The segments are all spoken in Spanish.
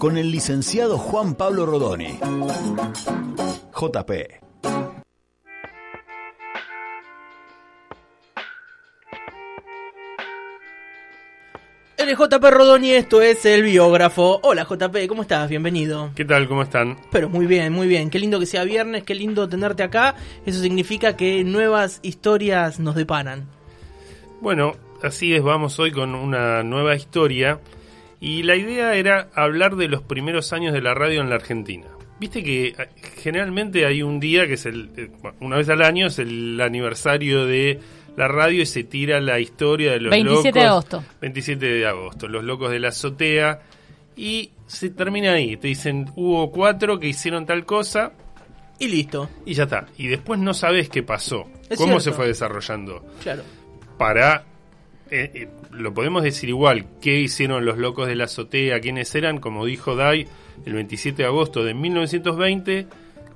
con el licenciado Juan Pablo Rodoni. JP. JP Rodoni, esto es el biógrafo. Hola JP, ¿cómo estás? Bienvenido. ¿Qué tal? ¿Cómo están? Pero muy bien, muy bien. Qué lindo que sea viernes, qué lindo tenerte acá. Eso significa que nuevas historias nos deparan. Bueno, así es, vamos hoy con una nueva historia. Y la idea era hablar de los primeros años de la radio en la Argentina. Viste que eh, generalmente hay un día que es el, eh, una vez al año, es el aniversario de la radio y se tira la historia de los 27 locos. de agosto. 27 de agosto, los locos de la azotea. Y se termina ahí. Te dicen, hubo cuatro que hicieron tal cosa Y listo. y ya está. Y después no sabes qué pasó, Es cómo cierto. se fue desarrollando. Claro. Para, eh, eh, lo podemos decir igual, qué hicieron los locos de la azotea, quiénes eran, como dijo Dai, el 27 de agosto de 1920,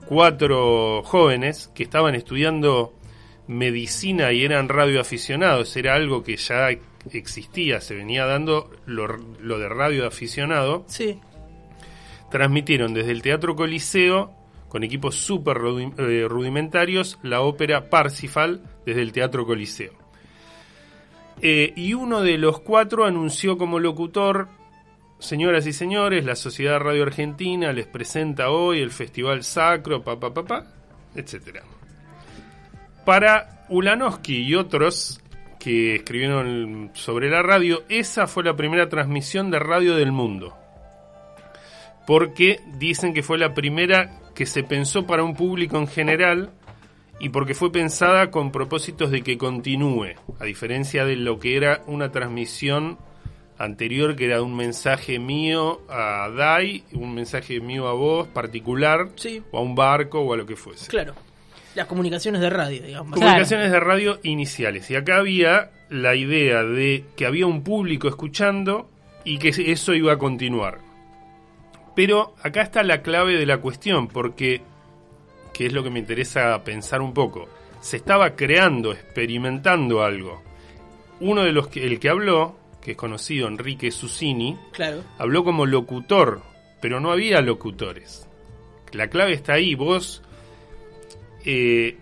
cuatro jóvenes que estaban estudiando medicina y eran radioaficionados, era algo que ya existía, se venía dando lo, lo de radioaficionado, Sí. transmitieron desde el Teatro Coliseo, con equipos súper eh, rudimentarios, la ópera Parsifal desde el Teatro Coliseo. Eh, y uno de los cuatro anunció como locutor, señoras y señores, la Sociedad Radio Argentina les presenta hoy el Festival Sacro, pa, pa, pa, pa, etc. Para Ulanowski y otros que escribieron sobre la radio, esa fue la primera transmisión de radio del mundo porque dicen que fue la primera que se pensó para un público en general y porque fue pensada con propósitos de que continúe, a diferencia de lo que era una transmisión anterior que era un mensaje mío a Dai, un mensaje mío a vos particular, Sí. o a un barco o a lo que fuese. Claro. Las comunicaciones de radio, digamos. Comunicaciones de radio iniciales. Y acá había la idea de que había un público escuchando y que eso iba a continuar. Pero acá está la clave de la cuestión, porque, que es lo que me interesa pensar un poco, se estaba creando, experimentando algo. Uno de los que, el que habló, que es conocido, Enrique Susini, Claro. habló como locutor, pero no había locutores. La clave está ahí, vos, eh,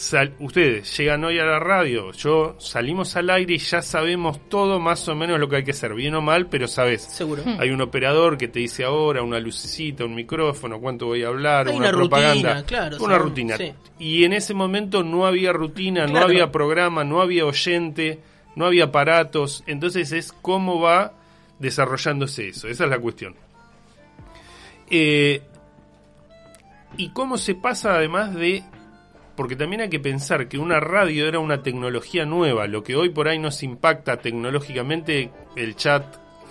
sal- ustedes llegan hoy a la radio, yo salimos al aire y ya sabemos todo más o menos lo que hay que hacer, bien o mal, pero sabes. Seguro. Hmm. Hay un operador que te dice ahora una lucecita, un micrófono, cuánto voy a hablar, Hay una, una propaganda, rutina, claro, una sabemos, rutina. sí. Y en ese momento no había rutina, no había programa, no había oyente, no había aparatos. Entonces es cómo va desarrollándose eso. Esa es la cuestión. Eh, y cómo se pasa además de... Porque también hay que pensar que una radio era una tecnología nueva, lo que hoy por ahí nos impacta tecnológicamente el chat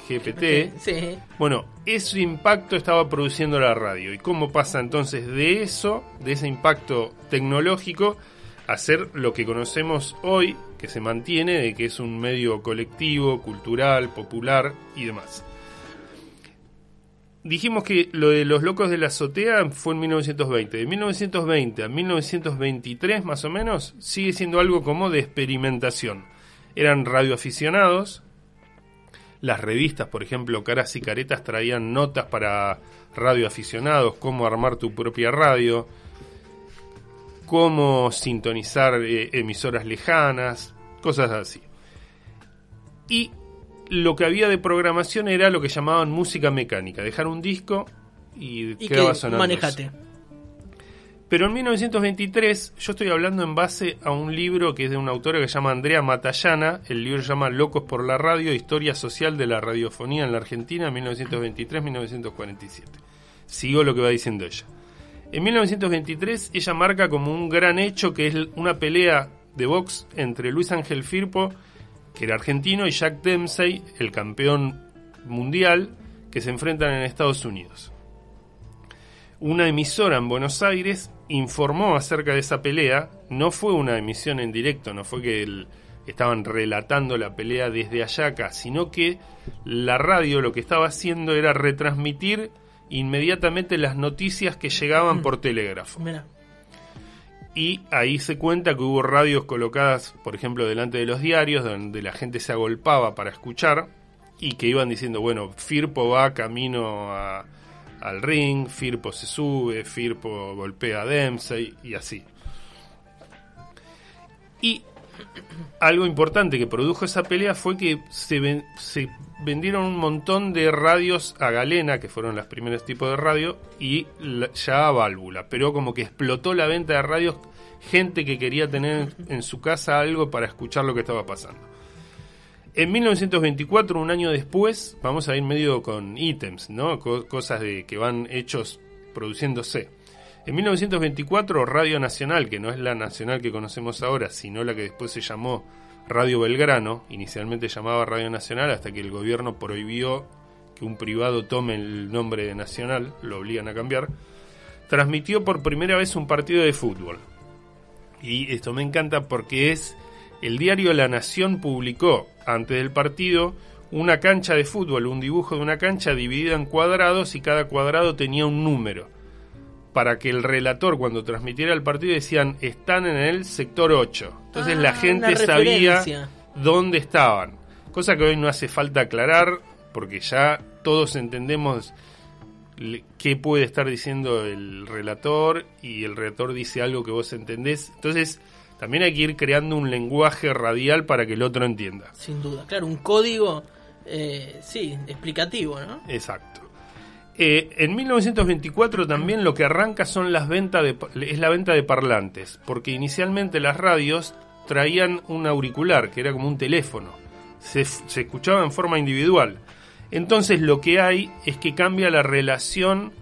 GPT. Sí. Bueno, ese impacto estaba produciendo la radio. ¿Y cómo pasa entonces de eso, de ese impacto tecnológico, a ser lo que conocemos hoy, que se mantiene, de que es un medio colectivo, cultural, popular y demás? Dijimos que lo de los locos de la azotea fue en 1920. De 1920 a 1923, más o menos, sigue siendo algo como de experimentación. Eran radioaficionados, las revistas, por ejemplo, Caras y Caretas traían notas para radioaficionados, cómo armar tu propia radio, cómo sintonizar eh, emisoras lejanas, cosas así. Y lo que había de programación era lo que llamaban música mecánica, dejar un disco y, Y quedaba que sonando. manejate. eso. Pero en 1923, yo estoy hablando en base a un libro que es de una autora que se llama Andrea Matallana. El libro se llama Locos por la Radio, Historia Social de la Radiofonía en la Argentina, 1923-1947. Sigo lo que va diciendo ella. En 1923, ella marca como un gran hecho que es una pelea de box entre Luis Ángel Firpo, que era argentino, y Jack Dempsey, el campeón mundial, que se enfrentan en Estados Unidos. una emisora en Buenos Aires informó acerca de esa pelea. No fue una emisión en directo, no fue que el- estaban relatando la pelea desde allá acá, sino que la radio lo que estaba haciendo era retransmitir inmediatamente las noticias que llegaban por telégrafo. Mira. Y ahí se cuenta que hubo radios colocadas, por ejemplo, delante de los diarios, donde la gente se agolpaba para escuchar y que iban diciendo, bueno, Firpo va camino al ring, Firpo se sube, Firpo golpea a Dempsey y así. Y algo importante que produjo esa pelea fue que se, ven- se vendieron un montón de radios a galena, que fueron los primeros tipos de radio, y la- ya a válvula. Pero como que explotó la venta de radios, gente que quería tener en su casa algo para escuchar lo que estaba pasando. En 1924, un año después, vamos a ir medio con ítems, ¿no? Co- cosas de, que van hechos produciéndose. En 1924, Radio Nacional, que no es la nacional que conocemos ahora, sino la que después se llamó Radio Belgrano, inicialmente llamaba Radio Nacional hasta que el gobierno prohibió que un privado tome el nombre de Nacional, lo obligan a cambiar, transmitió por primera vez un partido de fútbol. Y esto me encanta porque es el diario La Nación publicó antes del partido una cancha de fútbol, un dibujo de una cancha dividida en cuadrados y cada cuadrado tenía un número. Para que el relator cuando transmitiera el partido decían están en el sector 8. Entonces Ah, la gente una sabía dónde estaban. Cosa que hoy no hace falta aclarar porque ya todos entendemos qué puede estar diciendo el relator y el relator dice algo que vos entendés. Entonces, también hay que ir creando un lenguaje radial para que el otro entienda. Sin duda. Claro, un código, eh, sí, explicativo, ¿no? Exacto. Eh, en 1924 también lo que arranca son las ventas de, es la venta de parlantes, porque inicialmente las radios traían un auricular, que era como un teléfono. Se, se escuchaba en forma individual. Entonces lo que hay es que cambia la relación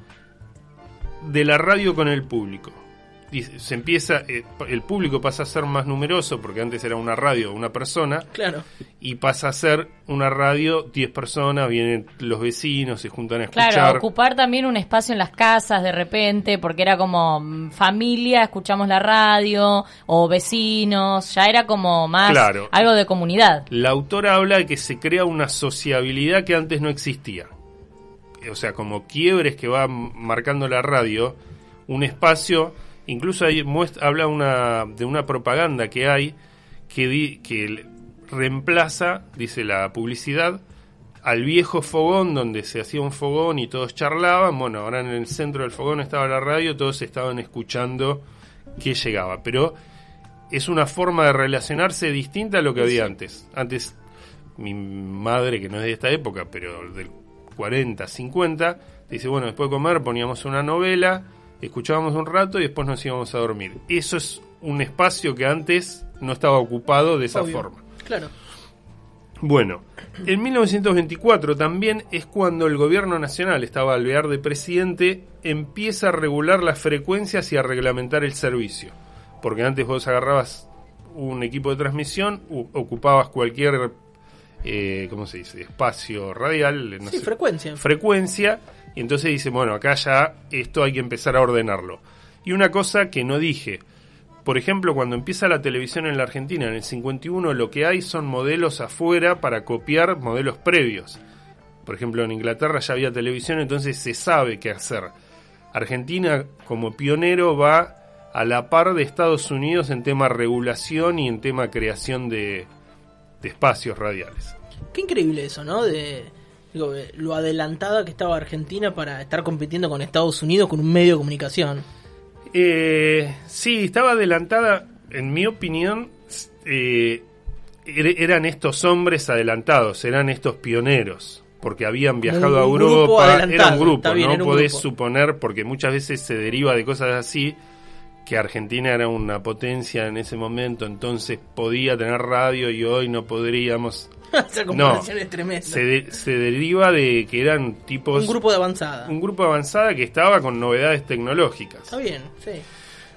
de la radio con el público. Se empieza, eh, el público pasa a ser más numeroso, porque antes era una radio, una persona, Claro. y pasa a ser una radio, 10 personas, vienen los vecinos, se juntan a escuchar. Claro, ocupar también un espacio en las casas de repente, porque era como mm, familia, escuchamos la radio, o vecinos, ya era como más Claro. algo de comunidad. La autora habla de que se crea una sociabilidad que antes no existía. O sea, como quiebres que va marcando la radio, un espacio, incluso ahí muest- habla una, de una propaganda que hay que, di- que reemplaza, dice la publicidad, al viejo fogón donde se hacía un fogón y todos charlaban. Bueno, ahora en el centro del fogón estaba la radio, todos estaban escuchando qué llegaba. Pero es una forma de relacionarse distinta a lo que había antes. Antes, mi madre, que no es de esta época, pero del 40, 50, dice, bueno, después de comer poníamos una novela, escuchábamos un rato y después nos íbamos a dormir. Eso es un espacio que antes no estaba ocupado de esa Obvio. forma. Claro. Bueno, en 1924 también es cuando el gobierno nacional, estaba Alvear de presidente, empieza a regular las frecuencias y a reglamentar el servicio. Porque antes vos agarrabas un equipo de transmisión, ocupabas cualquier, eh, ¿cómo se dice?, espacio radial, no Sí, sé, frecuencia. frecuencia, y entonces dice, bueno, acá ya esto hay que empezar a ordenarlo. Y una cosa que no dije, por ejemplo, cuando empieza la televisión en la Argentina, en el 51, lo que hay son modelos afuera para copiar modelos previos. Por ejemplo, en Inglaterra ya había televisión, entonces se sabe qué hacer. Argentina, como pionero, va a la par de Estados Unidos en tema regulación y en tema creación de, de espacios radiales. Qué increíble eso, ¿no? Digo, de lo adelantada que estaba Argentina para estar compitiendo con Estados Unidos con un medio de comunicación. Eh, sí, estaba adelantada, en mi opinión, eh, er- eran estos hombres adelantados, eran estos pioneros, porque habían viajado a Europa, era un grupo, bien, no podés grupo. suponer, porque muchas veces se deriva de cosas así, que Argentina era una potencia en ese momento, entonces podía tener radio y hoy no podríamos. Esa comparación es tremenda. Se, de- se deriva de que eran tipos... Un grupo de avanzada. un grupo avanzada que estaba con novedades tecnológicas. Está bien, sí.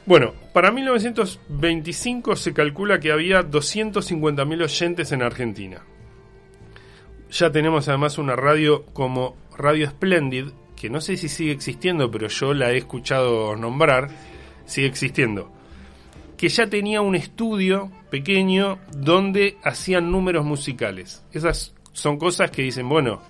Bueno, para 1925 se calcula que había 250.000 oyentes en Argentina. Ya tenemos además una radio como Radio Splendid, que no sé si sigue existiendo, pero yo la he escuchado nombrar, sigue existiendo, que ya tenía un estudio pequeño donde hacían números musicales. Esas son cosas que dicen, bueno,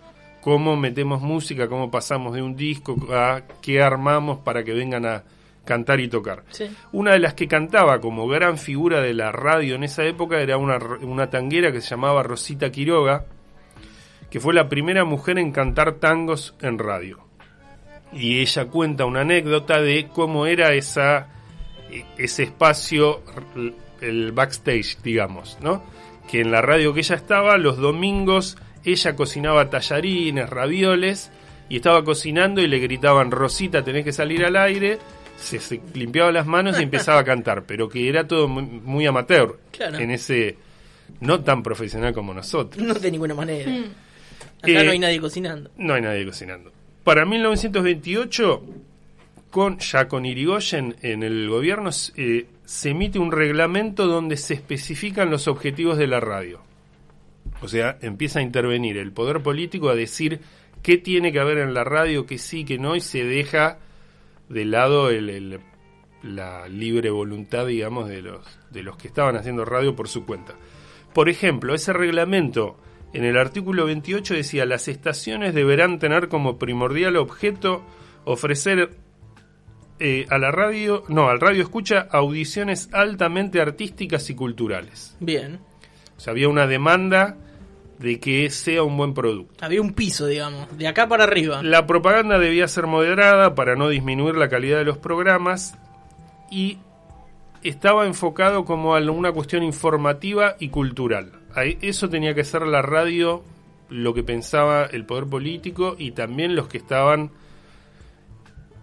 cómo metemos música, cómo pasamos de un disco a qué armamos para que vengan a cantar y tocar. Sí. Una de las que cantaba como gran figura de la radio en esa época era una, una tanguera que se llamaba Rosita Quiroga, que fue la primera mujer en cantar tangos en radio. Y ella cuenta una anécdota de cómo era esa, ese espacio, el backstage, digamos, ¿no? Que en la radio que ella estaba, los domingos ella cocinaba tallarines, ravioles, y estaba cocinando y le gritaban, Rosita, tenés que salir al aire, se, se limpiaba las manos y empezaba a cantar, pero que era todo muy, muy amateur, Claro. en ese, no tan profesional como nosotros. No de ninguna manera. Mm. Acá Eh, no hay nadie cocinando. No hay nadie cocinando. Para 1928, con, ya con Irigoyen en el gobierno, eh, se emite un reglamento donde se especifican los objetivos de la radio. O sea, empieza a intervenir el poder político a decir qué tiene que haber en la radio, qué sí, qué no, y se deja de lado el- la libre voluntad, digamos, de los, de los que estaban haciendo radio por su cuenta. Por ejemplo, ese reglamento en el artículo 28 decía las estaciones deberán tener como primordial objeto ofrecer eh, a la radio, no, al radio escucha audiciones altamente artísticas y culturales. Bien. O sea, había una demanda de que sea un buen producto. Había un piso, digamos, de acá para arriba. La propaganda debía ser moderada para no disminuir la calidad de los programas y estaba enfocado como a una cuestión informativa y cultural. Eso tenía que ser la radio, lo que pensaba el poder político y también los que estaban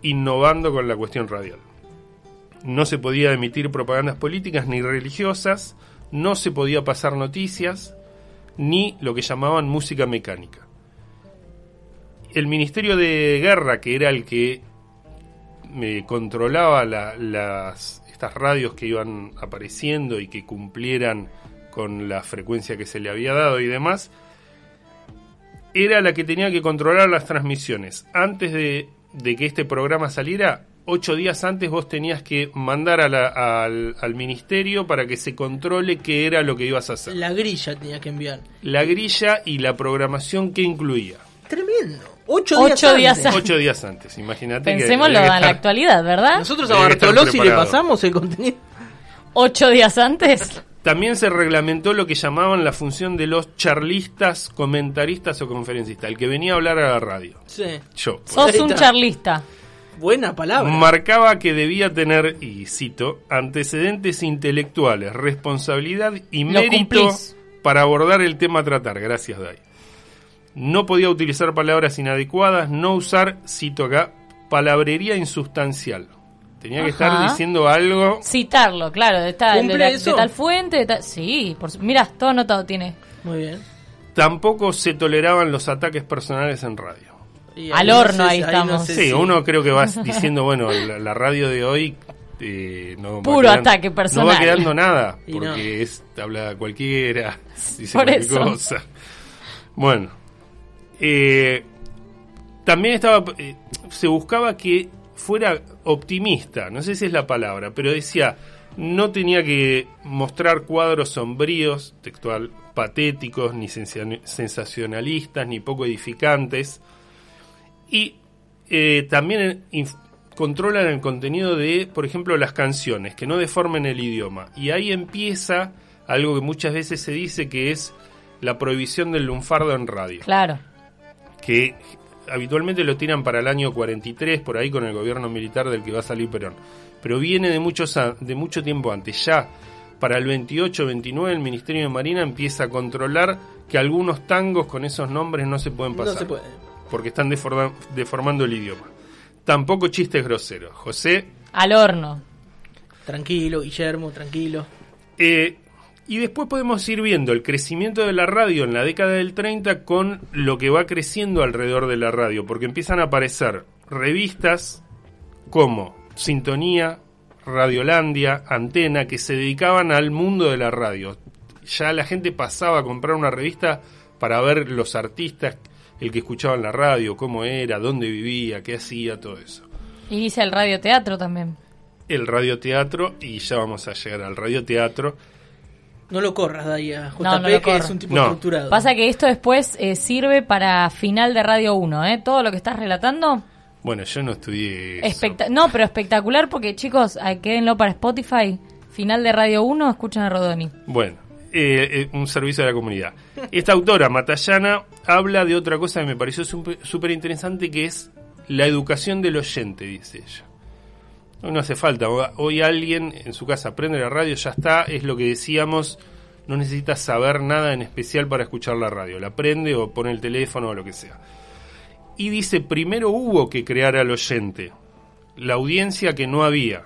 innovando con la cuestión radial. No se podía emitir propagandas políticas ni religiosas, no se podía pasar noticias, ni lo que llamaban música mecánica el Ministerio de Guerra, que era el que controlaba la- las, estas radios que iban apareciendo y que cumplieran con la frecuencia que se le había dado y demás, era la que tenía que controlar las transmisiones. Antes de, de que este programa saliera, ocho días antes vos tenías que mandar a la- al, al ministerio para que se controle qué era lo que ibas a hacer. La grilla tenía que enviar. La grilla y la programación que incluía. Tremendo. Ocho, Ocho días, días antes. Ocho días antes, imagínate. que Pensémoslo en la actualidad, ¿verdad? Nosotros a Bartolozzi le pasamos el contenido. Ocho días antes. También se reglamentó lo que llamaban la función de los charlistas, comentaristas o conferencistas, el que venía a hablar a la radio. Sí. Yo. pues. Sos un charlista. Buena palabra. Marcaba que debía tener, y cito, antecedentes intelectuales, responsabilidad y Lo mérito cumplís. para abordar el tema a tratar. Gracias, Dai. No podía utilizar palabras inadecuadas, no usar, cito acá, palabrería insustancial. Tenía que estar diciendo algo Citarlo, claro, de, tal, de, ¿Cumple la- de eso? tal fuente. De tal... Sí, por mira, todo anotado tiene. Muy bien. Tampoco se toleraban los ataques personales en radio. Y Al no horno sé- ahí no estamos. sé Sí, si- uno creo que va diciendo, bueno, la, la radio de hoy eh, no Puro quedando- ataque personal. No va quedando nada, Y porque no. es, habla cualquiera, dice Por cualquier eso. cosa. Bueno, eh, también estaba, eh, se buscaba que fuera optimista, no sé si es la palabra, pero decía, no tenía que mostrar cuadros sombríos, textual, patéticos, ni sensa- sensacionalistas, ni poco edificantes. Y eh, también controlan el contenido de, por ejemplo, las canciones, que no deformen el idioma. Y ahí empieza algo que muchas veces se dice que es la prohibición del lunfardo en radio Claro. que habitualmente lo tiran para el año 43, por ahí con el gobierno militar del que va a salir Perón. Pero viene de, muchos de mucho tiempo antes. Ya para el 28-29 el Ministerio de Marina empieza a controlar que algunos tangos con esos nombres no se pueden No pasar. se puede. Porque están deforma- deformando el idioma. Tampoco chistes groseros. José, Al horno. Tranquilo, Guillermo, tranquilo. Eh, y después podemos ir viendo el crecimiento de la radio en la década del 30 con lo que va creciendo alrededor de la radio, porque empiezan a aparecer revistas como Sintonía, Radiolandia, Antena, que se dedicaban al mundo de la radio. Ya la gente pasaba a comprar una revista para ver los artistas el que escuchaba en la radio, cómo era, dónde vivía, qué hacía, todo eso. Inicia el radioteatro también. El radioteatro, y ya vamos a llegar al radioteatro. No lo corras de ahí a JP, No, no lo que corro. es un tipo No. estructurado. Pasa que esto después eh, sirve para final de Radio 1, ¿eh? Todo lo que estás relatando. Bueno, yo no estudié eso. especta- no, pero espectacular porque, chicos, ah, quédenlo para Spotify. Final de Radio 1, escuchan a Rodoni. Bueno, eh, eh, un servicio a la comunidad. Esta autora, Matallana, habla de otra cosa que me pareció súper súper interesante, que es la educación del oyente, dice ella. No hace falta, ho- hoy alguien en su casa prende la radio, ya está, es lo que decíamos, no necesita saber nada en especial para escuchar la radio, la prende o pone el teléfono o lo que sea. Y dice, primero hubo que crear al oyente, la audiencia que no había.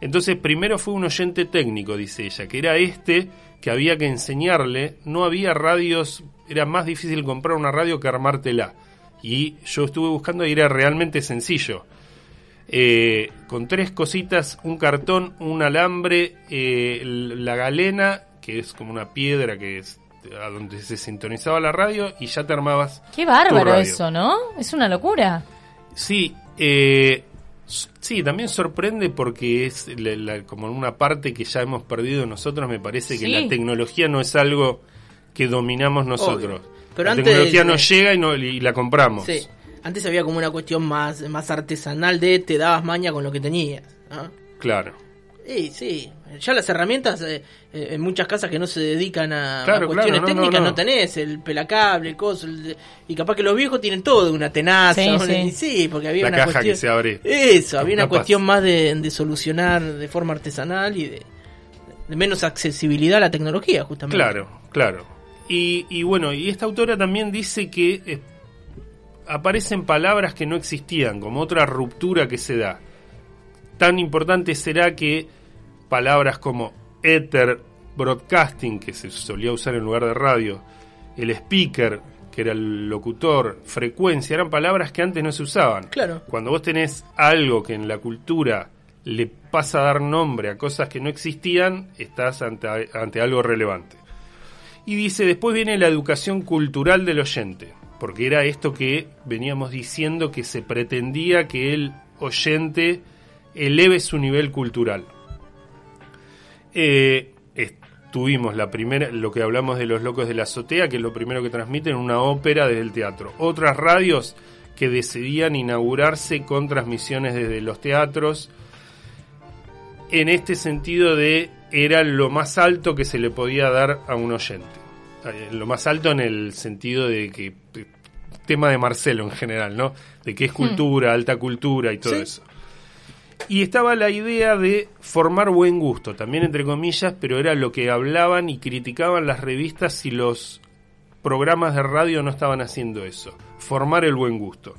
Entonces primero fue un oyente técnico, dice ella, que era este que había que enseñarle, no había radios, era más difícil comprar una radio que armártela. Y yo estuve buscando y era realmente sencillo. Eh, con tres cositas, un cartón, un alambre, eh, la galena, que es como una piedra que es a donde se sintonizaba la radio, y ya te armabas. Qué tu bárbaro radio. eso, ¿no? Es una locura. Sí, eh, sí, también sorprende porque es la- la- como una parte que ya hemos perdido nosotros. Me parece que la tecnología no es algo que dominamos nosotros. Obvio. Pero la antes, tecnología eh, nos llega y, no- y la compramos. Sí. Antes había como una cuestión más, más artesanal de te dabas maña con lo que tenías. ¿ah? Claro. Sí, sí. Ya las herramientas, eh, eh, en muchas casas que no se dedican a, cuestiones claro, no, técnicas, no, no, no. tenés el pelacable, el coso. el- y capaz que los viejos tienen todo, una tenaza. Sí, sí. sí, porque había La una caja cuestión. que se abre. Eso, había una Capaz. cuestión más de, de solucionar de forma artesanal y de, de menos accesibilidad a la tecnología, justamente. Claro, claro. Y, y bueno, y esta autora también dice que eh, aparecen palabras que no existían, como otra ruptura que se da. Tan importante será que palabras como ether, broadcasting, que se solía usar en lugar de radio, el speaker, que era el locutor, frecuencia, eran palabras que antes no se usaban. Claro. Cuando vos tenés algo que en la cultura le pasa a dar nombre a cosas que no existían, estás ante, ante algo relevante. Y dice, después viene la educación cultural del oyente, porque era esto que veníamos diciendo que se pretendía que el oyente eleve su nivel cultural. Eh, tuvimos la primera, lo que hablamos de los locos de la azotea, que es lo primero que transmiten, una ópera desde el teatro. Otras radios que decidían inaugurarse con transmisiones desde los teatros, en este sentido de era lo más alto que se le podía dar a un oyente. Eh, Lo más alto en el sentido de que de- tema de Marcelo en general, ¿no? De que es cultura, alta cultura y todo Sí. eso. Y estaba la idea de formar buen gusto, también entre comillas, pero era lo que hablaban y criticaban las revistas si los programas de radio no estaban haciendo eso, formar el buen gusto.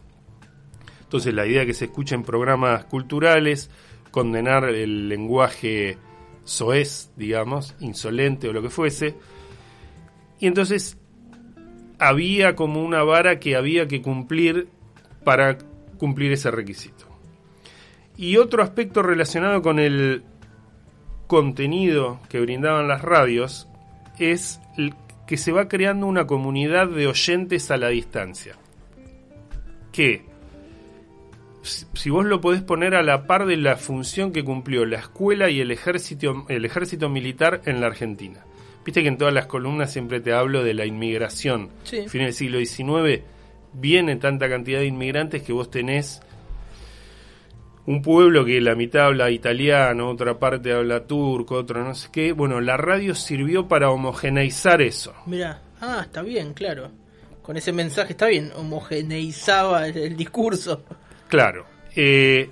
Entonces la idea de que se escuchen programas culturales, condenar el lenguaje soez, digamos, insolente o lo que fuese. Y entonces había como una vara que había que cumplir para cumplir ese requisito. Y otro aspecto relacionado con el contenido que brindaban las radios es que se va creando una comunidad de oyentes a la distancia. Que, si vos lo podés poner a la par de la función que cumplió la escuela y el ejército, el ejército militar en la Argentina. Viste que en todas las columnas siempre te hablo de la inmigración. Sí. Fin del siglo XIX viene tanta cantidad de inmigrantes que vos tenés un pueblo que la mitad habla italiano, otra parte habla turco, otro no sé qué. Bueno, la radio sirvió para homogeneizar eso. Mira, ah, está bien, claro. Con ese mensaje está bien, homogeneizaba el, el discurso. Claro. Eh,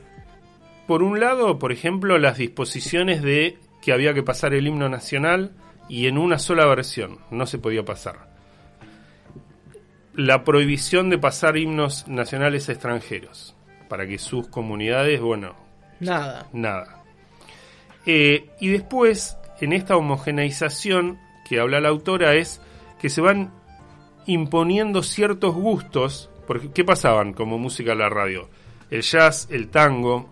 por un lado, por ejemplo, las disposiciones de que había que pasar el himno nacional y en una sola versión, no se podía pasar. La prohibición de pasar himnos nacionales extranjeros, para que sus comunidades, bueno, Nada. nada. Eh, y después, en esta homogeneización que habla la autora, es que se van imponiendo ciertos gustos. Porque, ¿Qué pasaban como música a la radio? El jazz, el tango,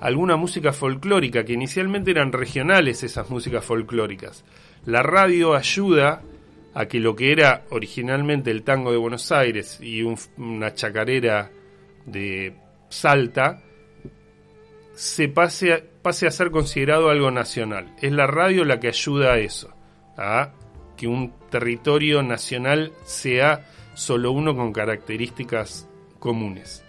alguna música folclórica, que inicialmente eran regionales esas músicas folclóricas. La radio ayuda a que lo que era originalmente el tango de Buenos Aires y un- una chacarera de Salta se pase a, pase a ser considerado algo nacional. Es la radio la que ayuda a eso, a que un territorio nacional sea solo uno con características comunes.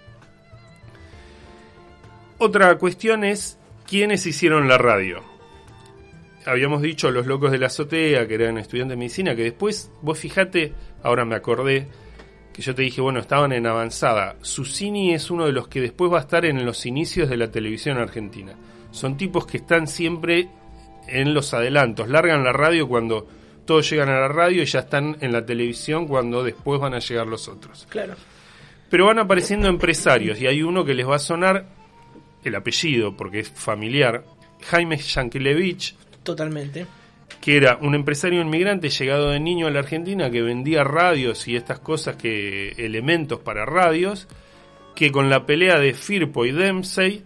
Otra cuestión es quiénes hicieron la radio. Habíamos dicho los locos de la azotea, que eran estudiantes de medicina, que después, vos fijate, ahora me acordé, que yo te dije, bueno, estaban en avanzada. Susini es uno de los que después va a estar en los inicios de la televisión argentina. Son tipos que están siempre en los adelantos, largan la radio cuando todos llegan a la radio y ya están en la televisión cuando después van a llegar los otros. Claro. Pero van apareciendo empresarios y hay uno que les va a sonar el apellido porque es familiar, Jaime Yankelevich, Totalmente. que era un empresario inmigrante llegado de niño a la Argentina que vendía radios y estas cosas que elementos para radios, que con la pelea de Firpo y Dempsey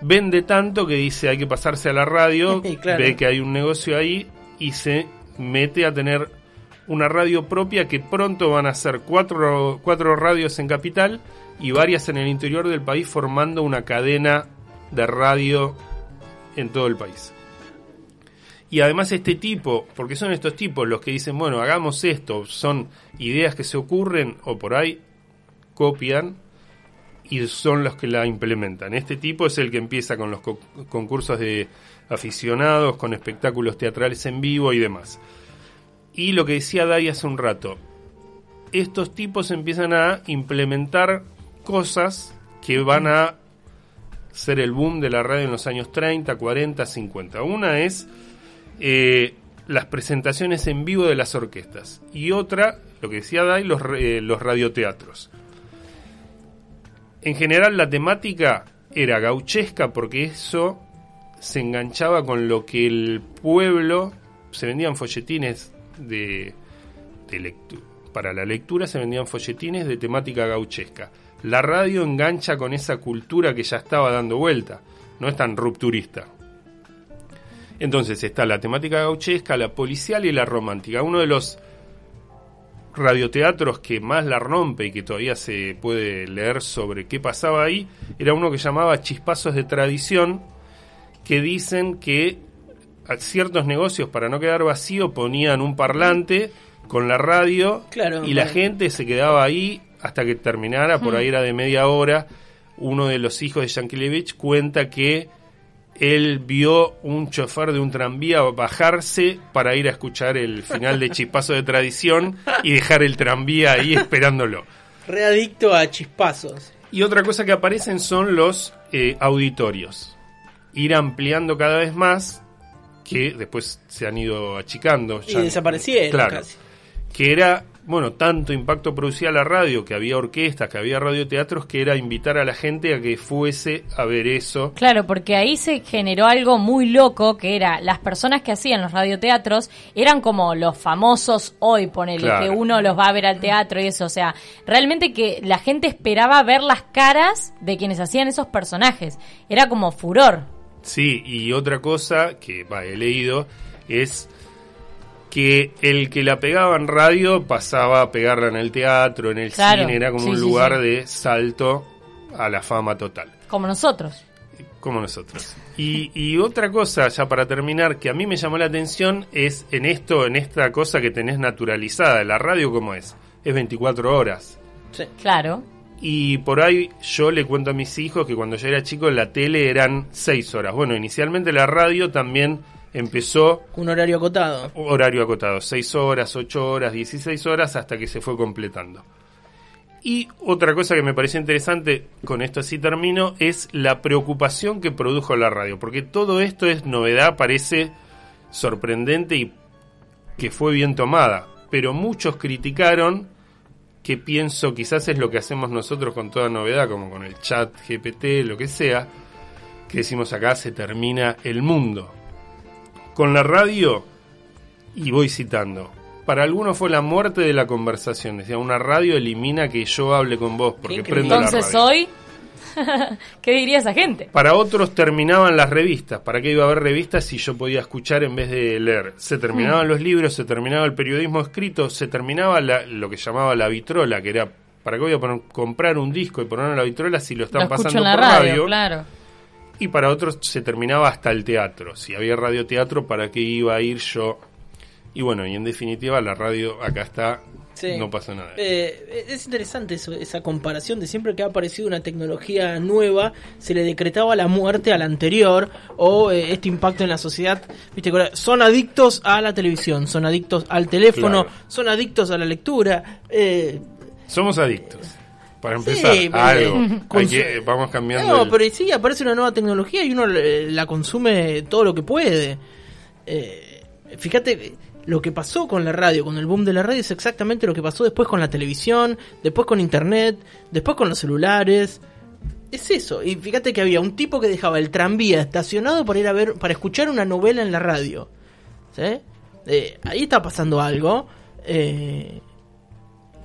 vende tanto que dice hay que pasarse a la radio, Claro. ve que hay un negocio ahí y se mete a tener una radio propia que pronto van a ser cuatro, cuatro radios en capital y varias en el interior del país formando una cadena de radio en todo el país. Y además este tipo, porque son estos tipos los que dicen, bueno, hagamos esto, son ideas que se ocurren o por ahí copian y son los que la implementan. Este tipo es el que empieza con los co- concursos de aficionados, con espectáculos teatrales en vivo y demás. Y lo que decía Dai hace un rato, estos tipos empiezan a implementar cosas que van a ser el boom de la radio en los años 30, 40, 50. Una es eh, las presentaciones en vivo de las orquestas. Y otra, lo que decía Dai, los, eh, los radioteatros. En general la temática era gauchesca porque eso se enganchaba con lo que el pueblo, se vendían folletines de, para la lectura se vendían folletines de temática gauchesca. La radio engancha con esa cultura que ya estaba dando vuelta, no es tan rupturista. Entonces está la temática gauchesca, la policial y la romántica. Uno de los radioteatros que más la rompe y que todavía se puede leer sobre qué pasaba ahí era uno que llamaba Chispazos de Tradición, que dicen que a ciertos negocios, para no quedar vacío, ponían un parlante con la radio Claro, y la gente se quedaba ahí hasta que terminara, por ahí era de media hora. Uno de los hijos de Yankelevich cuenta que él vio un chofer de un tranvía bajarse para ir a escuchar el final de Chispazo de Tradición y dejar el tranvía ahí esperándolo. Readicto a chispazos. Y otra cosa que aparecen son los eh, auditorios. Ir ampliando cada vez más, que después se han ido achicando. Y desaparecieron Claro. casi. Que era, bueno, tanto impacto producía la radio, que había orquestas, que había radioteatros, que era invitar a la gente a que fuese a ver eso. Claro, porque ahí se generó algo muy loco, que era las personas que hacían los radioteatros eran como los famosos hoy, ponele, Claro. que uno los va a ver al teatro y eso, o sea, realmente que la gente esperaba ver las caras de quienes hacían esos personajes, era como furor. Sí, y otra cosa que he leído es que el que la pegaba en radio pasaba a pegarla en el teatro, en el Claro, cine, era como sí, un sí, lugar sí. de salto a la fama total, Como nosotros. como nosotros. Y, y otra cosa, ya para terminar, que a mí me llamó la atención es en esto, en esta cosa que tenés naturalizada, la radio como es, es 24 horas. Sí. Claro. Y por ahí yo le cuento a mis hijos que cuando yo era chico la tele eran 6 horas. Bueno, inicialmente la radio también empezó Un horario acotado. horario acotado, 6 horas, 8 horas, 16 horas hasta que se fue completando. Y otra cosa que me pareció interesante, con esto sí termino, es la preocupación que produjo la radio, porque todo esto es novedad, parece sorprendente y que fue bien tomada, pero muchos criticaron que pienso quizás es lo que hacemos nosotros con toda novedad, como con el chat GPT, lo que sea, que decimos acá se termina el mundo. Con la radio, y voy citando, para algunos fue la muerte de la conversación, decía, una radio elimina que yo hable con vos, porque prendo la Entonces radio. hoy, ¿Qué diría esa gente? Para otros terminaban las revistas. ¿Para qué iba a haber revistas si yo podía escuchar en vez de leer? Se terminaban Mm. los libros, se terminaba el periodismo escrito, se terminaba la- lo que llamaba la vitrola, que era, ¿para qué voy a poner- comprar un disco y ponerlo en la vitrola si lo están Lo pasando en la por radio, radio? claro. Y para otros se terminaba hasta el teatro. Si había radioteatro, ¿para qué iba a ir yo? Y bueno, y en definitiva la radio acá está, Sí. no pasó nada. Eh, es interesante eso, esa comparación de siempre que ha aparecido una tecnología nueva, se le decretaba la muerte a la anterior o eh, este impacto en la sociedad. Viste, son adictos a la televisión, son adictos al teléfono, Claro. son adictos a la lectura. eh, Somos adictos. Para empezar, algo. Hay que- su- vamos cambiando. no, el- pero sí, aparece una nueva tecnología y uno eh, la consume todo lo que puede. Eh, fíjate, lo que pasó con la radio, con el boom de la radio, es exactamente lo que pasó después con la televisión, después con internet, después con los celulares. Es eso. Y fíjate que había un tipo que dejaba el tranvía estacionado para ir a ver, para escuchar una novela en la radio. ¿Sí? Eh, ahí está pasando algo. eh,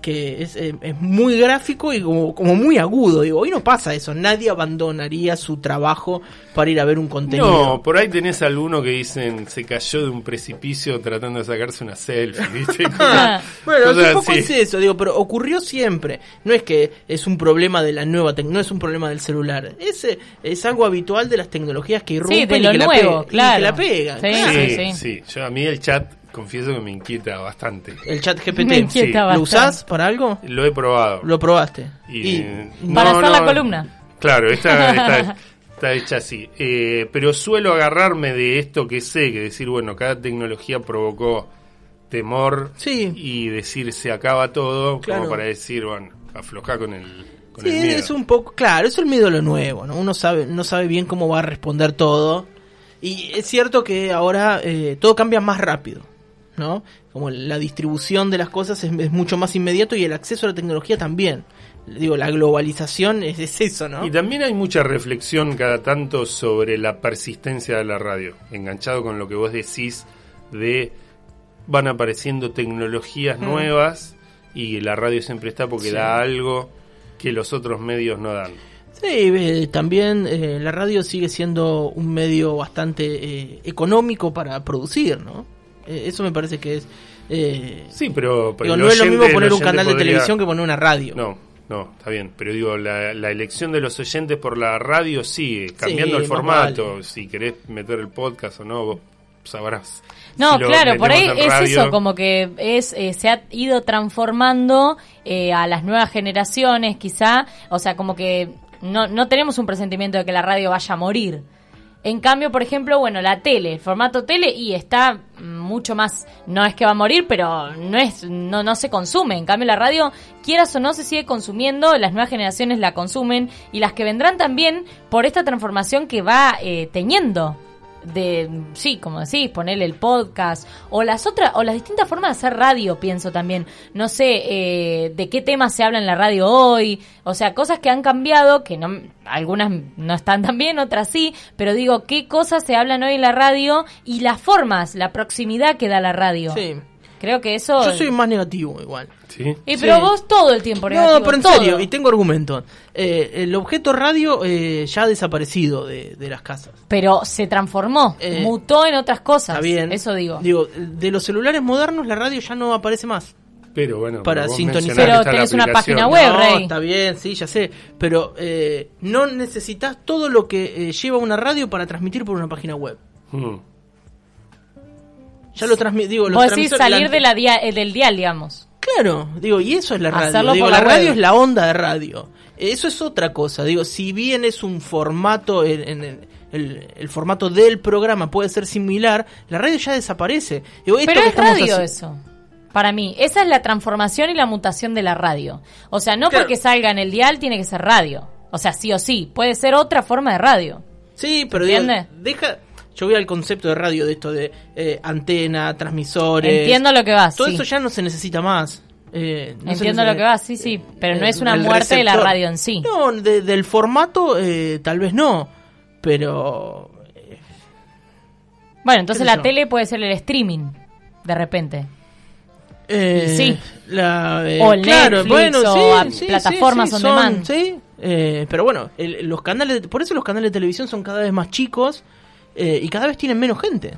que es, eh, es muy gráfico y como, como muy agudo. Digo, hoy no pasa eso. Nadie abandonaría su trabajo para ir a ver un contenido. No, por ahí tenés alguno que dicen se cayó de un precipicio tratando de sacarse una selfie, ¿viste? Bueno, cosas un poco así. es eso, digo, pero ocurrió siempre. No es que es un problema de la nueva tecnología, no es un problema del celular. Es, eh, es algo habitual de las tecnologías que irrumpen Sí, de y lo que la nuevo, y claro. que la pegan. Sí, claro. Sí, sí. sí. Yo, a mí el chat, confieso que me inquieta bastante. El chat GPT. Me inquieta Sí. ¿Lo usás para algo? Lo he probado. Lo probaste. Y, Y- no, Para hacer la no, columna. Claro, esta, esta- está hecha así. Eh, pero suelo agarrarme de esto que sé, que decir, bueno, cada tecnología provocó temor Sí. y decir se acaba todo, Claro. como para decir, bueno, afloja con el, con Sí, el miedo. es un poco, claro, es el miedo a lo nuevo, ¿no? Uno sabe, no sabe bien cómo va a responder todo. Y es cierto que ahora eh, todo cambia más rápido, ¿no? Como la distribución de las cosas es, es mucho más inmediato y el acceso a la tecnología también. Digo, la globalización es, es eso, ¿no? Y también hay mucha reflexión cada tanto sobre la persistencia de la radio, enganchado con lo que vos decís de van apareciendo tecnologías nuevas y la radio siempre está porque Sí. da algo que los otros medios no dan. Sí, eh, también eh, la radio sigue siendo un medio bastante eh, económico para producir, ¿no? Eh, eso me parece que es... eh, Sí, pero, pero digo, no es lo mismo poner un canal de televisión que poner una radio. No, no, está bien, pero digo, la, la elección de los oyentes por la radio sigue, cambiando el formato, vale. si querés meter el podcast o no, vos sabrás. No, Si claro, por ahí es radio- eso, como que es eh, se ha ido transformando eh, a las nuevas generaciones, quizá, o sea, como que no, no tenemos un presentimiento de que la radio vaya a morir. En cambio, por ejemplo, bueno, la tele, el formato tele, y está mucho más, no es que va a morir, pero no es, no, no se consume. En cambio, la radio, quieras o no, se sigue consumiendo, las nuevas generaciones la consumen, y las que vendrán también por esta transformación que va eh, teniendo de sí, como decís, ponerle el podcast o las otras o las distintas formas de hacer radio, pienso también. No sé eh, de qué temas se habla en la radio hoy, o sea, cosas que han cambiado, que no algunas no están tan bien, otras sí, pero digo, qué cosas se hablan hoy en la radio y las formas, la proximidad que da la radio. Sí. Creo que eso Yo soy más negativo igual. ¿Sí? Y pero Sí. vos todo el tiempo negativo, no, pero en todo. serio, y tengo argumentos. Eh, el objeto radio eh, ya ha desaparecido de, de las casas. Pero se transformó, Eh, mutó en otras cosas. Está bien. Eso digo. Digo, de los celulares modernos la radio ya no aparece más. Pero bueno, Para sintonizar. Pero tenés una página web. no, Rey. está bien, sí, ya sé. Pero eh, no necesitas todo lo que eh, lleva una radio para transmitir por una página web. Mm. Ya lo transmito, digo, los Vos decís salir la- de la dia- eh, del dial, digamos. Claro, digo, y eso es la radio. Hacerlo Digo, la radio web. es la onda de radio. Eso es otra cosa. Digo, si bien es un formato, en, en el, el- el formato del programa puede ser similar, la radio ya desaparece. Digo, esto Pero que es radio eso. Para mí, esa es la transformación y la mutación de la radio. O sea, no Claro. porque salga en el dial tiene que ser radio. O sea, sí o sí, puede ser otra forma de radio. Sí, pero digo, deja. Yo voy al concepto de radio de esto de eh, antena, transmisores. Entiendo lo que vas. Todo sí. eso ya no se necesita más. Eh, no Entiendo lo que vas, sí, sí, pero no eh, es una muerte de la receptor. radio en sí. No, de- del formato eh, tal vez no, pero eh, Bueno, entonces la yo. tele puede ser el streaming, de repente. Eh, sí. La, eh, O el claro, Netflix, bueno, o sí, a sí, plataformas sí, on son- demand. Sí, Eh, pero bueno, el- los canales, por eso los canales de televisión son cada vez más chicos eh, y cada vez tienen menos gente.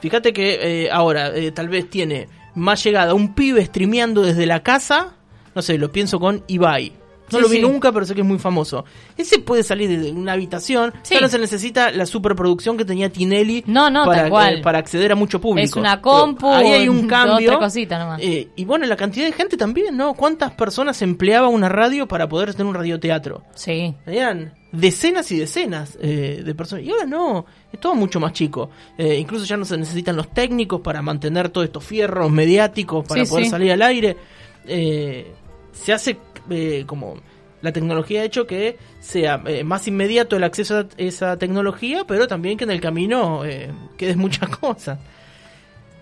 Fíjate que eh, ahora eh, tal vez tiene más llegada un pibe streameando desde la casa, no sé, lo pienso con Ibai. No Sí, lo vi sí. nunca, pero sé que es muy famoso. Ese puede salir de una habitación. Sí. Ya no se necesita la superproducción que tenía Tinelli No, no, para, tal cual. eh, para acceder a mucho público. Es una Pero compu, Ahí hay un cambio. tres cositas nomás. Eh, y bueno, la cantidad de gente también, ¿no? ¿Cuántas personas empleaba una radio para poder tener un radioteatro? Sí. Eran decenas y decenas eh, de personas. Y ahora no, es todo mucho más chico. Eh, incluso ya no se necesitan los técnicos para mantener todos estos fierros mediáticos para Sí, poder sí. salir al aire. Eh, se hace eh, como... La tecnología ha hecho que sea eh, más inmediato el acceso a esa tecnología, pero también que en el camino eh, quedes muchas cosas.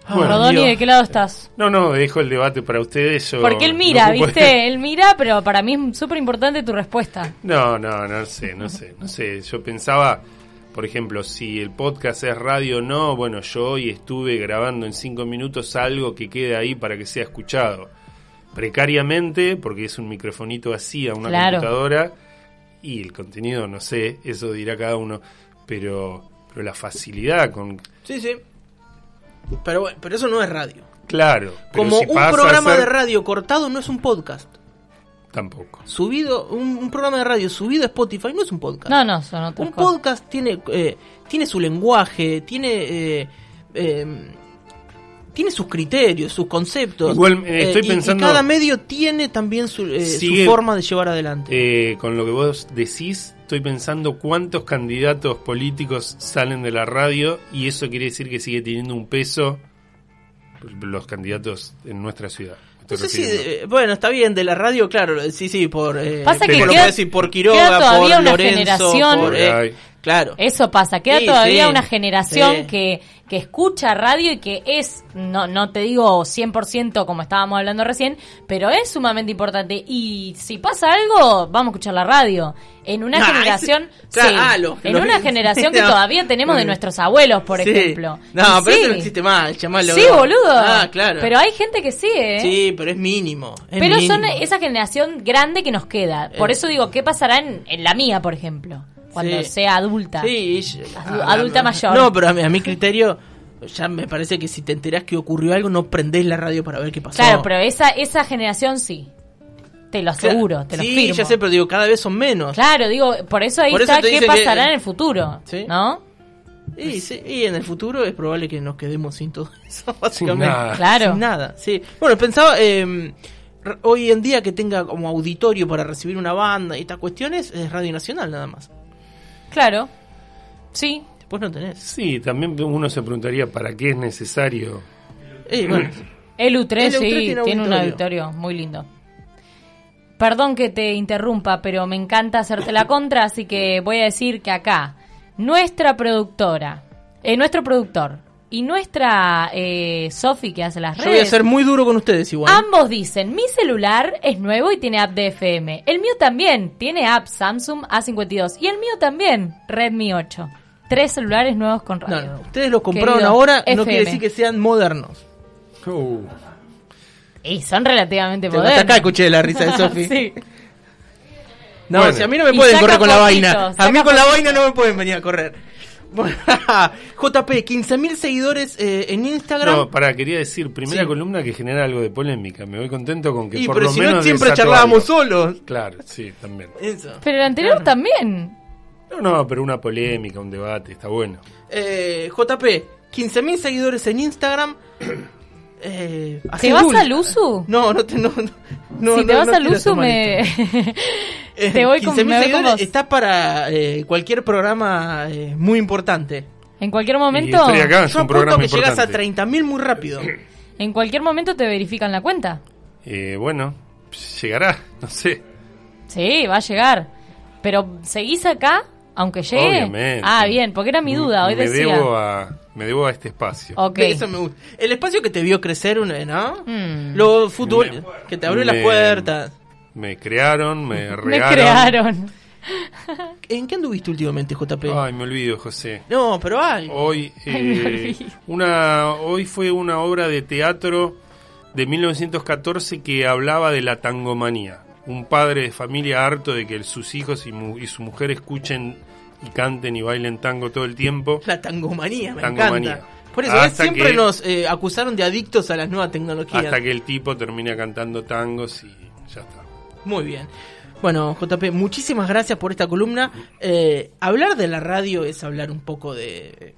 Bueno, Rodoni, Dios. ¿de qué lado estás? No, no, dejo el debate para ustedes. yo Porque él mira, ¿viste? Él mira, pero para mí es súper importante tu respuesta. No, no, no sé, no sé, no sé. Yo pensaba, por ejemplo, si el podcast es radio o no, bueno, yo hoy estuve grabando en cinco minutos algo que quede ahí para que sea escuchado. Precariamente, porque es un microfonito así a una Claro. computadora, y el contenido, no sé, eso dirá cada uno, pero, pero la facilidad con... Sí, sí. Pero, bueno, pero eso no es radio. Claro, pero Como si un programa ser- de radio cortado no es un podcast. Tampoco. Subido, un, un programa de radio subido a Spotify no es un podcast. No, no, son otras un cosas. podcast tiene, eh, tiene su lenguaje, tiene, eh, eh, tiene sus criterios, sus conceptos. Igual, eh, estoy y- y pensando- cada medio tiene también su, eh, su forma de llevar adelante. Eh, con lo que vos decís, estoy pensando cuántos candidatos políticos salen de la radio y eso quiere decir que sigue teniendo un peso los candidatos en nuestra ciudad. no sé si, eh, bueno, está bien, de la radio, claro, sí, sí, por... Eh, Pasa que por, lo queda- por Quiroga, queda todavía por una Lorenzo, generación- por, eh. Claro. Eso pasa, queda Sí, todavía sí, una generación sí. que, que escucha radio y que es, no, no te digo 100% como estábamos hablando recién, pero es sumamente importante. Y si pasa algo, vamos a escuchar la radio. En una Ah, generación, claro, sí, ah, lo- en lo- una generación que no. todavía tenemos de nuestros abuelos, por Sí. ejemplo. No, Y pero sí. eso no existe más, el chamalo. Sí, boludo. Ah, claro. Pero hay gente que sigue, ¿eh? Sí, pero es mínimo. es Pero son esa generación grande que nos queda. Por Eh. eso digo, ¿qué pasará en, en la mía, por ejemplo? Cuando Sí. sea adulta. Sí, yo- ah, adulta no. mayor. No, pero a mi, a mi criterio, ya me parece que si te enterás que ocurrió algo, no prendés la radio para ver qué pasó. Claro, pero esa, esa generación sí. Te lo Claro. aseguro, te lo sí, firmo. ya sé, pero digo, cada vez son menos. Claro, digo, por eso ahí Por eso está te qué que- pasará en el futuro, Sí. ¿no? Y, sí, y en el futuro es probable que nos quedemos sin todo eso, básicamente. nada. Claro. Sin nada, sí. Bueno, pensaba, eh, hoy en día que tenga como auditorio para recibir una banda y estas cuestiones, es Radio Nacional nada más. Claro. Sí. Después no tenés. Sí, también uno se preguntaría para qué es necesario. Eh, bueno, El U3, El U3 sí, tiene tiene, un auditorio. auditorio muy lindo. Perdón que te interrumpa, pero me encanta hacerte la contra, así que voy a decir que acá, nuestra productora, eh, nuestro productor y nuestra eh, Sofi que hace las yo voy a redes, ser muy duro con ustedes igual. ambos dicen, mi celular es nuevo y tiene app de FM. El mío también, tiene app Samsung A52. Y el mío también, Redmi 8. Tres celulares nuevos con No, radio. no, ustedes lo compraron Querido ahora, no FM. quiere decir que sean modernos. Uh, Y son relativamente Te- modernos. hasta acá escuché la risa de Sofi. sí. No, Bueno. si a mí no me Y pueden saca correr con la fotitos, vaina. A saca mí con la vaina no me pueden venir a correr. JP, 15.000 seguidores eh, en Instagram. no, para, quería decir, primera Sí. columna que genera algo de polémica. Me voy contento con que y por pero lo si menos no siempre charlábamos algo. solos. Claro, sí, también. Eso. Pero el anterior Claro. también. No, no, pero una polémica, un debate, está bueno. Eh, JP, 15.000 seguidores en Instagram. Eh, ¿Te ¿haces vas al uso? No, no te, no, no, no, si te no, vas no al uso, me... Eh, te voy con, 15.000 me voy con seguidores vos. está para eh, cualquier programa eh, muy importante. En cualquier momento, estoy acá. es Yo un programa que llegas a importante. 30.000 muy rápido. en cualquier momento te verifican la cuenta. Eh, bueno, llegará, no sé. Sí, va a llegar. Pero seguís acá, aunque llegue. Obviamente. Ah, bien, porque era mi duda. Hoy me decía. Debo a, me debo a este espacio. Ok. Eso me gusta. El espacio que te vio crecer, ¿no? Mm. Lo fútbol, que te abrió las puertas. Me crearon, me Me regaron. crearon. ¿En qué anduviste últimamente, JP? Ay, me olvido, José. No, pero algo. Hoy, Ay, me eh, una, hoy fue una obra de teatro de 1914 que hablaba de la tangomanía. un padre de familia harto de que sus hijos y, mu- y su mujer escuchen y canten y bailen tango todo el tiempo. La tangomanía, me Tangomanía. encanta. Por eso, ¿ves? Hasta siempre que- nos eh, acusaron de adictos a las nuevas tecnologías. Hasta que el tipo termina cantando tangos y ya está. Muy bien. Bueno, JP, muchísimas gracias por esta columna. Eh, hablar de la radio es hablar un poco de...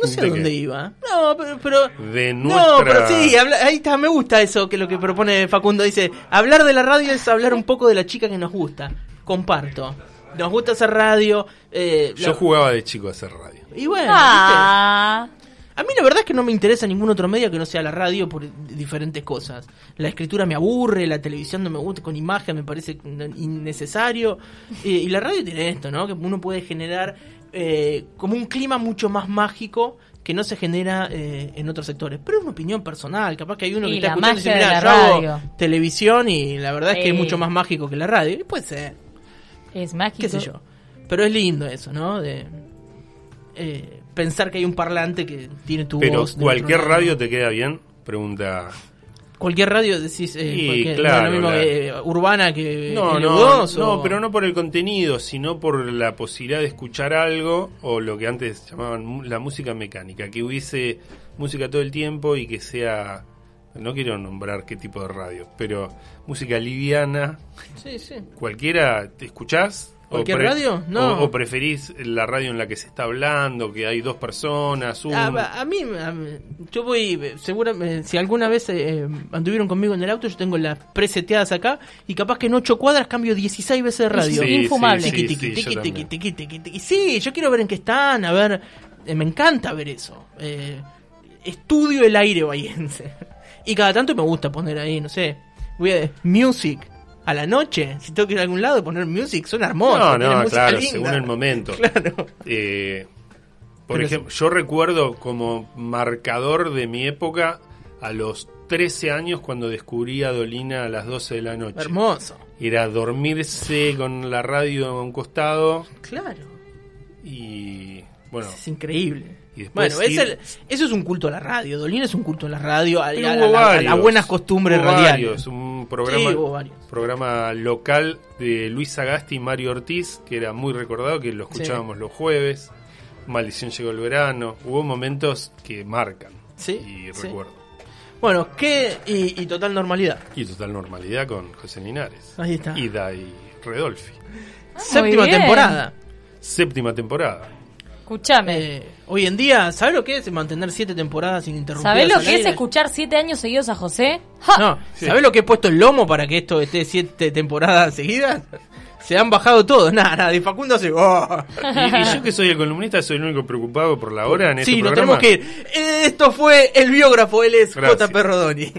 No sé a ¿De dónde qué? iba. No, pero... pero- De No, nuestra... pero sí, habla- ahí está, me gusta eso, que lo que propone Facundo. Dice, hablar de la radio es hablar un poco de la chica que nos gusta. Comparto. Nos gusta hacer radio. eh, Yo la- jugaba de chico a hacer radio. Y bueno, ¿viste? A mí la verdad es que no me interesa ningún otro medio que no sea la radio por diferentes cosas. La escritura me aburre, la televisión no me gusta, con imagen me parece innecesario. Eh, y la radio tiene esto, ¿no? Que uno puede generar eh, como un clima mucho más mágico que no se genera eh, en otros sectores. Pero es una opinión personal, capaz que hay uno que Y está escuchando y dice, magia de mira, la yo hago radio". televisión y la verdad es que es mucho más mágico que la radio. Y puede ser es mágico. qué sé yo. Pero es lindo eso, ¿no? De eh, pensar que hay un parlante que tiene tu Pero voz. cualquier radio te queda bien, pregunta. Cualquier radio decís eh, Sí, cualquier- claro, no, lo mismo la- que, eh, urbana que No, no, L2 o- no, pero no por el contenido, sino por la posibilidad de escuchar algo o lo que antes llamaban la música mecánica, que hubiese música todo el tiempo y que sea, no quiero nombrar qué tipo de radio, pero música liviana, Sí, sí. cualquiera, ¿te escuchás? ¿O ¿Cualquier radio? No. O, o preferís la radio en la que se está hablando, que hay dos personas, un... A, a mí, a mí- yo voy, eh, seguramente, si alguna vez eh, anduvieron conmigo en el auto, yo tengo las preseteadas acá y capaz que en 8 cuadras cambio 16 veces de radio. Sí, infumable. sí, Tiqui, sí, tiqui, sí, yo tiqui, tiqui. Sí, quiero ver en qué están, a ver, eh, me encanta ver eso. Eh, estudio el aire bahiense. Y cada tanto me gusta poner ahí, no sé, voy a music a la noche, si tengo que ir a algún lado poner music, suena hermoso. No, no, claro, linda. según el momento. Claro. Eh, por Pero ejemplo, yo recuerdo como marcador de mi época a los 13 años cuando descubrí a Dolina a las 12 de la noche. Hermoso. Era dormirse con la radio a un costado Claro. y bueno, Es increíble. Y después Bueno, es ir- el- eso es un culto a la radio. Dolina es un culto a la radio, a, a- a- a- las buenas costumbres hubo radiales. varios, un programa, Sí, local de Luis Sagasti y Mario Ortiz, que era muy recordado, que lo escuchábamos los jueves. Maldición llegó el verano. Hubo momentos que marcan. Sí, Y sí. recuerdo. Bueno, ¿qué? Y, y total normalidad. Y total normalidad con José Linares. Ahí está. Y Dai Redolfi. Séptima temporada. Séptima temporada. Escúchame. Eh, hoy en día, ¿sabes lo que es mantener siete temporadas ininterrumpidas? ¿Sabés lo al que es escuchar siete años seguidos a José? ¡Ja! No, Sí. ¿sabés lo que he puesto el lomo para que esto esté siete temporadas seguidas? Se han bajado todos, nada, nada. Y Facundo hace. "Oh". Y, y yo que soy el columnista soy el único preocupado por la hora en este Sí, nos programa. tenemos que ir. Esto fue el biógrafo, él es. JP Rodoni.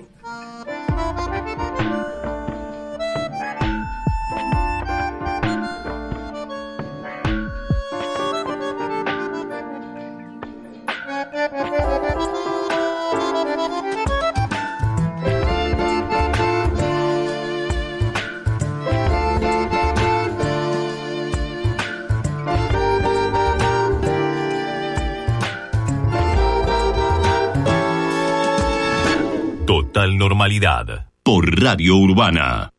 Total normalidad. Por Radio Urbana.